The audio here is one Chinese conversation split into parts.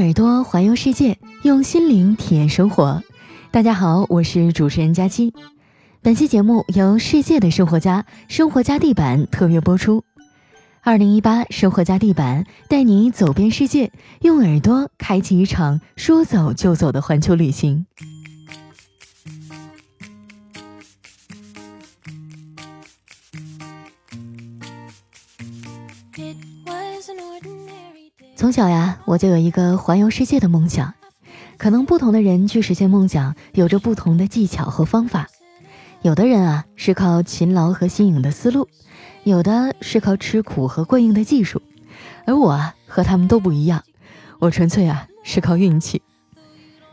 耳朵环游世界，用心灵体验生活。大家好，我是主持人佳期。本期节目由世界的生活家生活家地板特约播出。二零一八生活家地板带你走遍世界，用耳朵开启一场说走就走的环球旅行。从小呀，我就有一个环游世界的梦想。可能不同的人去实现梦想，有着不同的技巧和方法。有的人啊是靠勤劳和新颖的思路，有的是靠吃苦和过硬的技术。而我啊和他们都不一样，我纯粹啊是靠运气。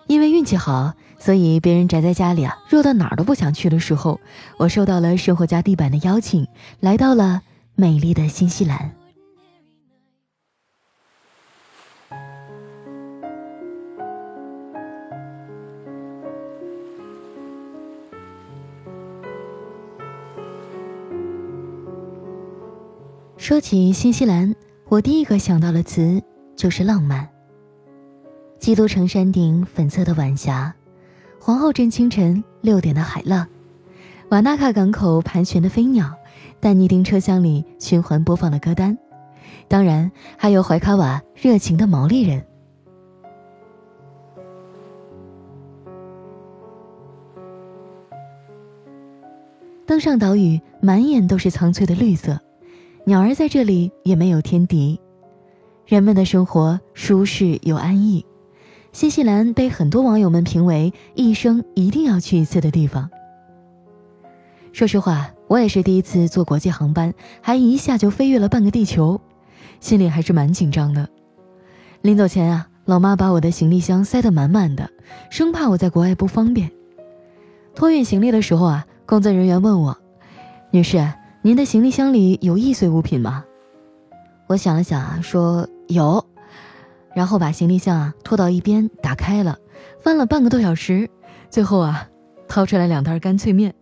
因为运气好，所以别人宅在家里啊，弱到哪儿都不想去的时候，我受到了生活家地板的邀请，来到了美丽的新西兰。说起新西兰，我第一个想到的词就是浪漫。基督城山顶粉色的晚霞，皇后镇清晨六点的海浪，瓦纳卡港口盘旋的飞鸟，但尼丁车厢里循环播放的歌单，当然还有怀卡瓦热情的毛利人。登上岛屿，满眼都是苍翠的绿色。鸟儿在这里也没有天敌，人们的生活舒适又安逸。新西兰被很多网友们评为一生一定要去一次的地方。说实话，我也是第一次坐国际航班，还一下就飞越了半个地球，心里还是蛮紧张的。临走前啊，老妈把我的行李箱塞得满满的，生怕我在国外不方便。托运行李的时候啊，工作人员问我：“女士。”您的行李箱里有易碎物品吗？我想了想啊，说有，然后把行李箱啊拖到一边，打开了，翻了半个多小时，最后啊，掏出来两袋干脆面。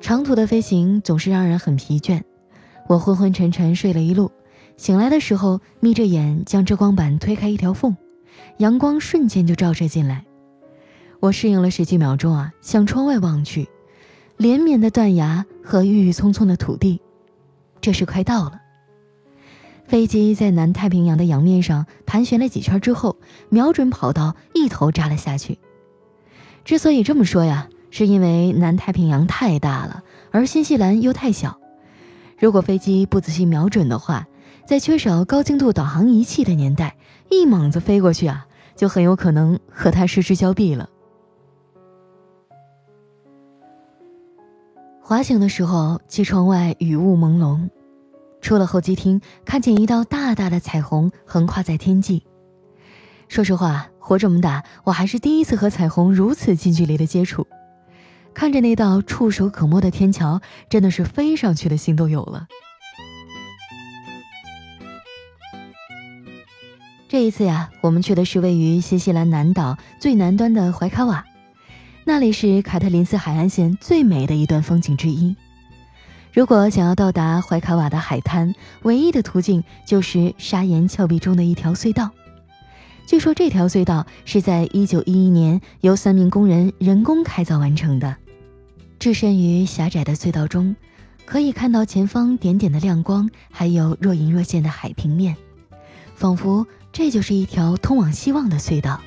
长途的飞行总是让人很疲倦，我昏昏沉沉睡了一路，醒来的时候眯着眼，将遮光板推开一条缝。阳光瞬间就照射进来，我适应了十几秒钟啊，向窗外望去，连绵的断崖和郁郁葱葱的土地，这是快到了。飞机在南太平洋的洋面上盘旋了几圈之后，瞄准跑道一头扎了下去。之所以这么说呀，是因为南太平洋太大了，而新西兰又太小，如果飞机不仔细瞄准的话。在缺少高精度导航仪器的年代，一猛子飞过去啊，就很有可能和它失之交臂了。滑行的时候，机窗外雨雾朦胧，出了候机厅，看见一道大大的彩虹横跨在天际。说实话，活这么大，我还是第一次和彩虹如此近距离的接触。看着那道触手可摸的天桥，真的是飞上去的心都有了。这一次呀，我们去的是位于新西兰南岛最南端的怀卡瓦，那里是凯特林斯海岸线最美的一段风景之一。如果想要到达怀卡瓦的海滩，唯一的途径就是砂岩峭壁中的一条隧道。据说这条隧道是在1911年由三名工人人工开凿完成的。置身于狭窄的隧道中，可以看到前方点点的亮光，还有若隐若现的海平面，仿佛。这就是一条通往希望的隧道。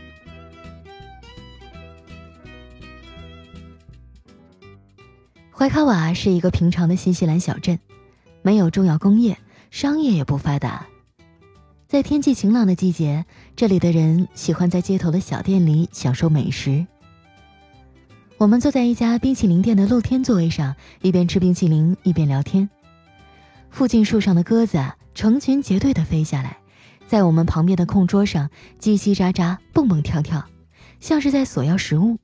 怀卡瓦是一个平常的新西兰小镇，没有重要工业，商业也不发达。在天气晴朗的季节，这里的人喜欢在街头的小店里享受美食。我们坐在一家冰淇淋店的露天座位上，一边吃冰淇淋一边聊天。附近树上的鸽子成群结队的飞下来。在我们旁边的空桌上，叽叽喳喳，蹦蹦跳跳，像是在索要食物。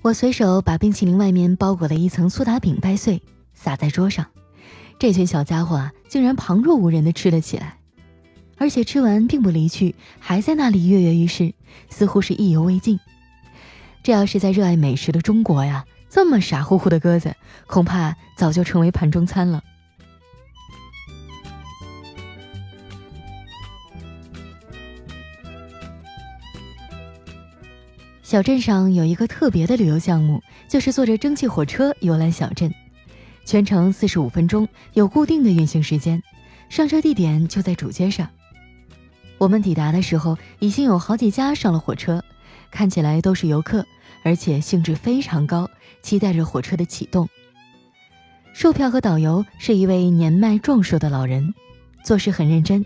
我随手把冰淇淋外面包裹的一层苏打饼掰碎，撒在桌上。这群小家伙啊竟然旁若无人地吃了起来，而且吃完并不离去，还在那里跃跃欲试，似乎是意犹未尽。这要是在热爱美食的中国呀，这么傻乎乎的鸽子，恐怕早就成为盘中餐了。小镇上有一个特别的旅游项目，就是坐着蒸汽火车游览小镇，全程四十五分钟，有固定的运行时间，上车地点就在主街上。我们抵达的时候，已经有好几家上了火车，看起来都是游客，而且兴致非常高，期待着火车的启动。售票和导游是一位年迈壮硕的老人，做事很认真。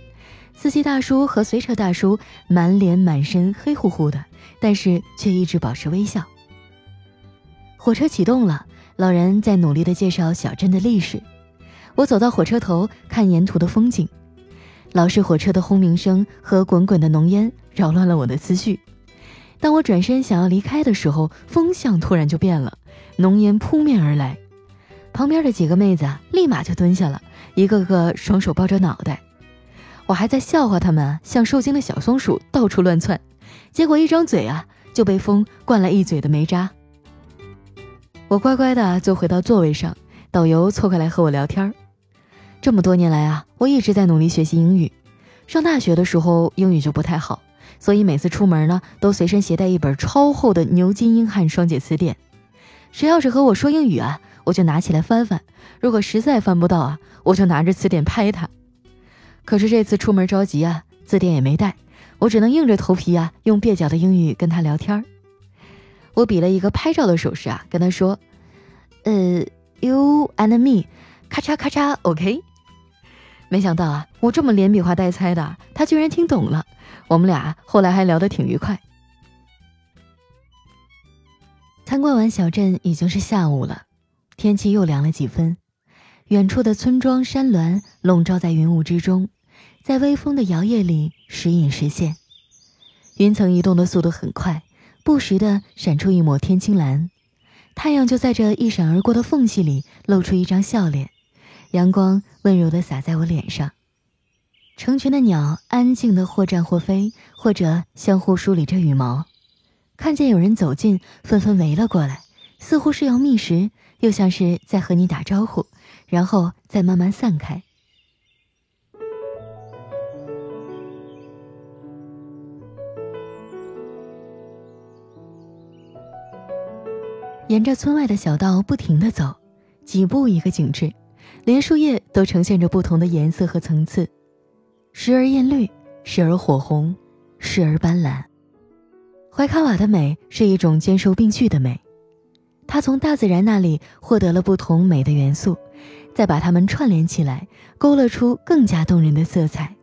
司机大叔和随车大叔满脸满身黑乎乎的，但是却一直保持微笑。火车启动了，老人在努力地介绍小镇的历史。我走到火车头看沿途的风景，老式火车的轰鸣声和滚滚的浓烟扰乱了我的思绪。当我转身想要离开的时候，风向突然就变了，浓烟扑面而来。旁边的几个妹子立马就蹲下了，一个个双手抱着脑袋。我还在笑话他们像受惊的小松鼠到处乱窜，结果一张嘴啊就被风灌了一嘴的煤渣。我乖乖的坐回到座位上，导游凑过来和我聊天这么多年来啊，我一直在努力学习英语。上大学的时候英语就不太好，所以每次出门呢都随身携带一本超厚的牛津英汉双解词典。谁要是和我说英语啊，我就拿起来翻翻。如果实在翻不到啊，我就拿着词典拍他。可是这次出门着急啊，字典也没带，我只能硬着头皮啊，用蹩脚的英语跟他聊天我比了一个拍照的手势啊，跟他说：“呃，you and me，咔嚓咔嚓，OK。”没想到啊，我这么连比划带猜的，他居然听懂了。我们俩后来还聊得挺愉快。参观完小镇已经是下午了，天气又凉了几分。远处的村庄山峦笼罩在云雾之中，在微风的摇曳里时隐时现。云层移动的速度很快，不时地闪出一抹天青蓝。太阳就在这一闪而过的缝隙里露出一张笑脸，阳光温柔地洒在我脸上。成群的鸟安静地或站或飞，或者相互梳理着羽毛。看见有人走近，纷纷围了过来，似乎是要觅食，又像是在和你打招呼。然后再慢慢散开。沿着村外的小道不停的走，几步一个景致，连树叶都呈现着不同的颜色和层次，时而艳绿，时而火红，时而斑斓。怀卡瓦的美是一种兼收并蓄的美，他从大自然那里获得了不同美的元素。再把它们串联起来，勾勒出更加动人的色彩。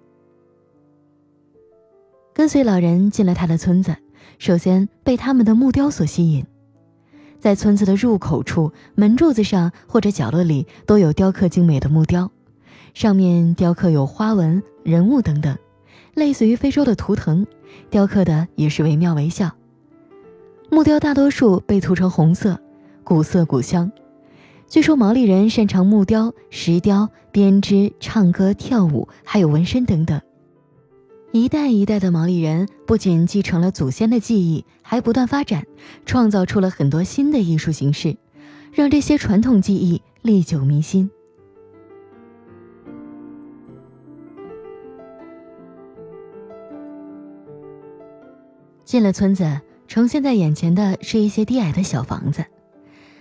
跟随老人进了他的村子，首先被他们的木雕所吸引。在村子的入口处，门柱子上或者角落里都有雕刻精美的木雕，上面雕刻有花纹、人物等等，类似于非洲的图腾，雕刻的也是惟妙惟肖。木雕大多数被涂成红色，古色古香。据说毛利人擅长木雕、石雕、编织、唱歌、跳舞，还有纹身等等。一代一代的毛利人不仅继承了祖先的技艺，还不断发展，创造出了很多新的艺术形式，让这些传统技艺历久弥新。进了村子，呈现在眼前的是一些低矮的小房子。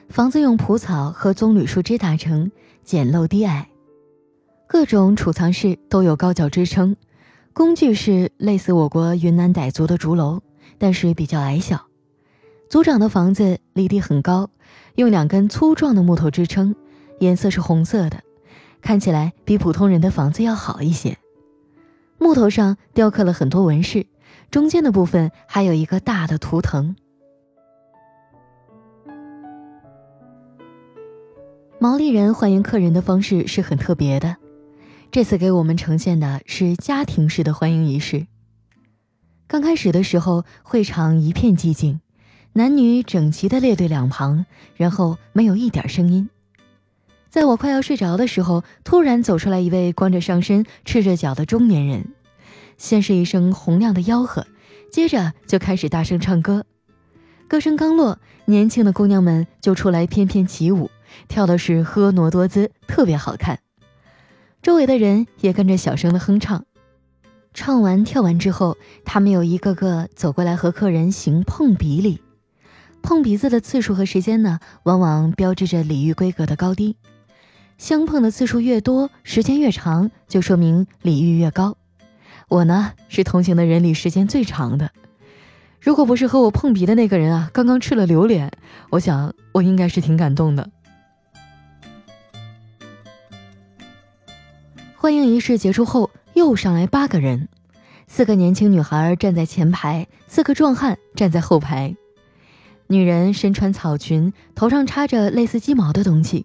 房子用蒲草和棕榈树枝搭成，简陋低矮。各种储藏室都有高脚支撑，工具是类似我国云南傣族的竹楼，但是比较矮小。族长的房子离地很高，用两根粗壮的木头支撑，颜色是红色的，看起来比普通人的房子要好一些。木头上雕刻了很多纹饰，中间的部分还有一个大的图腾。毛利人欢迎客人的方式是很特别的，这次给我们呈现的是家庭式的欢迎仪式。刚开始的时候，会场一片寂静，男女整齐的列队两旁，然后没有一点声音。在我快要睡着的时候，突然走出来一位光着上身、赤着脚的中年人，先是一声洪亮的吆喝，接着就开始大声唱歌。歌声刚落，年轻的姑娘们就出来翩翩起舞，跳的是婀娜多姿，特别好看。周围的人也跟着小声的哼唱。唱完跳完之后，他们又一个个走过来和客人行碰鼻礼。碰鼻子的次数和时间呢，往往标志着礼遇规格的高低。相碰的次数越多，时间越长，就说明礼遇越高。我呢，是同行的人里时间最长的。如果不是和我碰鼻的那个人啊，刚刚吃了榴莲，我想我应该是挺感动的。欢迎仪式结束后，又上来八个人，四个年轻女孩站在前排，四个壮汉站在后排。女人身穿草裙，头上插着类似鸡毛的东西，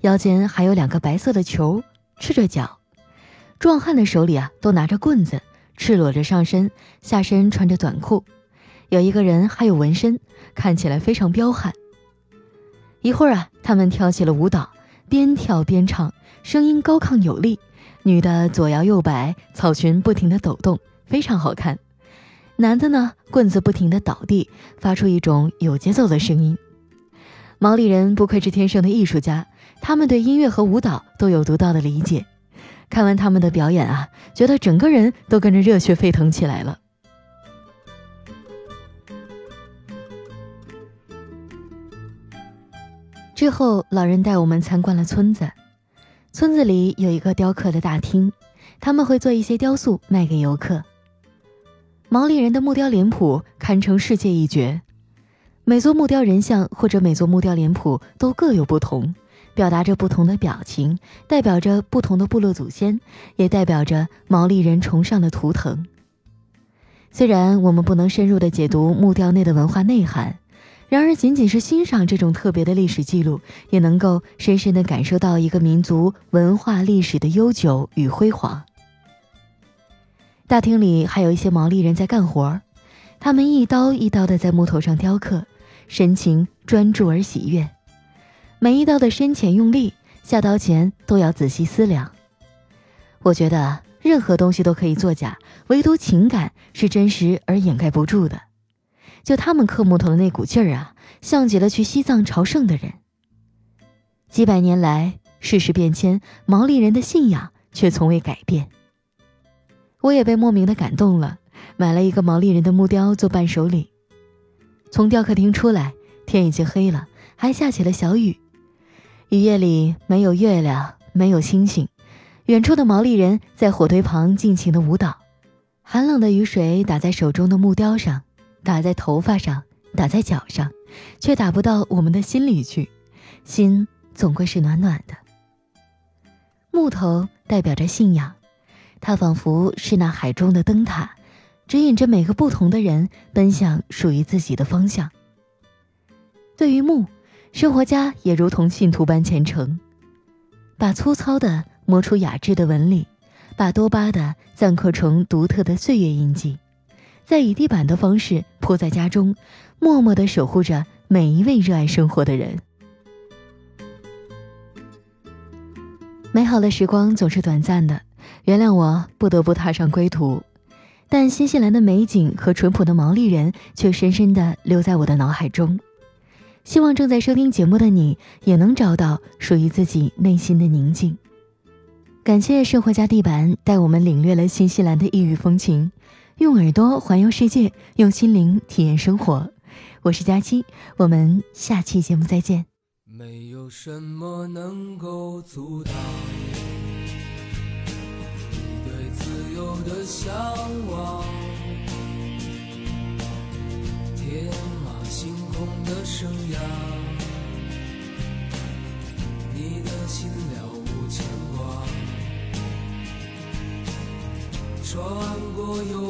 腰间还有两个白色的球，赤着脚。壮汉的手里啊都拿着棍子，赤裸着上身，下身穿着短裤。有一个人还有纹身，看起来非常彪悍。一会儿啊，他们跳起了舞蹈，边跳边唱，声音高亢有力。女的左摇右摆，草裙不停地抖动，非常好看。男的呢，棍子不停地倒地，发出一种有节奏的声音。毛利人不愧是天生的艺术家，他们对音乐和舞蹈都有独到的理解。看完他们的表演啊，觉得整个人都跟着热血沸腾起来了。之后，老人带我们参观了村子。村子里有一个雕刻的大厅，他们会做一些雕塑卖给游客。毛利人的木雕脸谱堪称世界一绝，每座木雕人像或者每座木雕脸谱都各有不同，表达着不同的表情，代表着不同的部落祖先，也代表着毛利人崇尚的图腾。虽然我们不能深入的解读木雕内的文化内涵。然而，仅仅是欣赏这种特别的历史记录，也能够深深地感受到一个民族文化历史的悠久与辉煌。大厅里还有一些毛利人在干活，他们一刀一刀地在木头上雕刻，神情专注而喜悦。每一刀的深浅用力，下刀前都要仔细思量。我觉得任何东西都可以作假，唯独情感是真实而掩盖不住的。就他们刻木头的那股劲儿啊，像极了去西藏朝圣的人。几百年来，世事变迁，毛利人的信仰却从未改变。我也被莫名的感动了，买了一个毛利人的木雕做伴手礼。从雕刻厅出来，天已经黑了，还下起了小雨。雨夜里没有月亮，没有星星，远处的毛利人在火堆旁尽情的舞蹈，寒冷的雨水打在手中的木雕上。打在头发上，打在脚上，却打不到我们的心里去。心总归是暖暖的。木头代表着信仰，它仿佛是那海中的灯塔，指引着每个不同的人奔向属于自己的方向。对于木，生活家也如同信徒般虔诚，把粗糙的磨出雅致的纹理，把多巴的錾刻成独特的岁月印记。在以地板的方式铺在家中，默默地守护着每一位热爱生活的人。美好的时光总是短暂的，原谅我不得不踏上归途，但新西兰的美景和淳朴的毛利人却深深地留在我的脑海中。希望正在收听节目的你也能找到属于自己内心的宁静。感谢生活家地板带我们领略了新西兰的异域风情。用耳朵环游世界，用心灵体验生活。我是佳期，我们下期节目再见。没有什么能够阻挡你对自由的向往，天马行空的生涯，你的心了无牵挂。穿过幽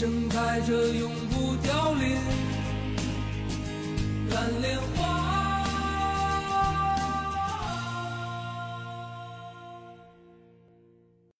盛开着永不凋零。蓝莲花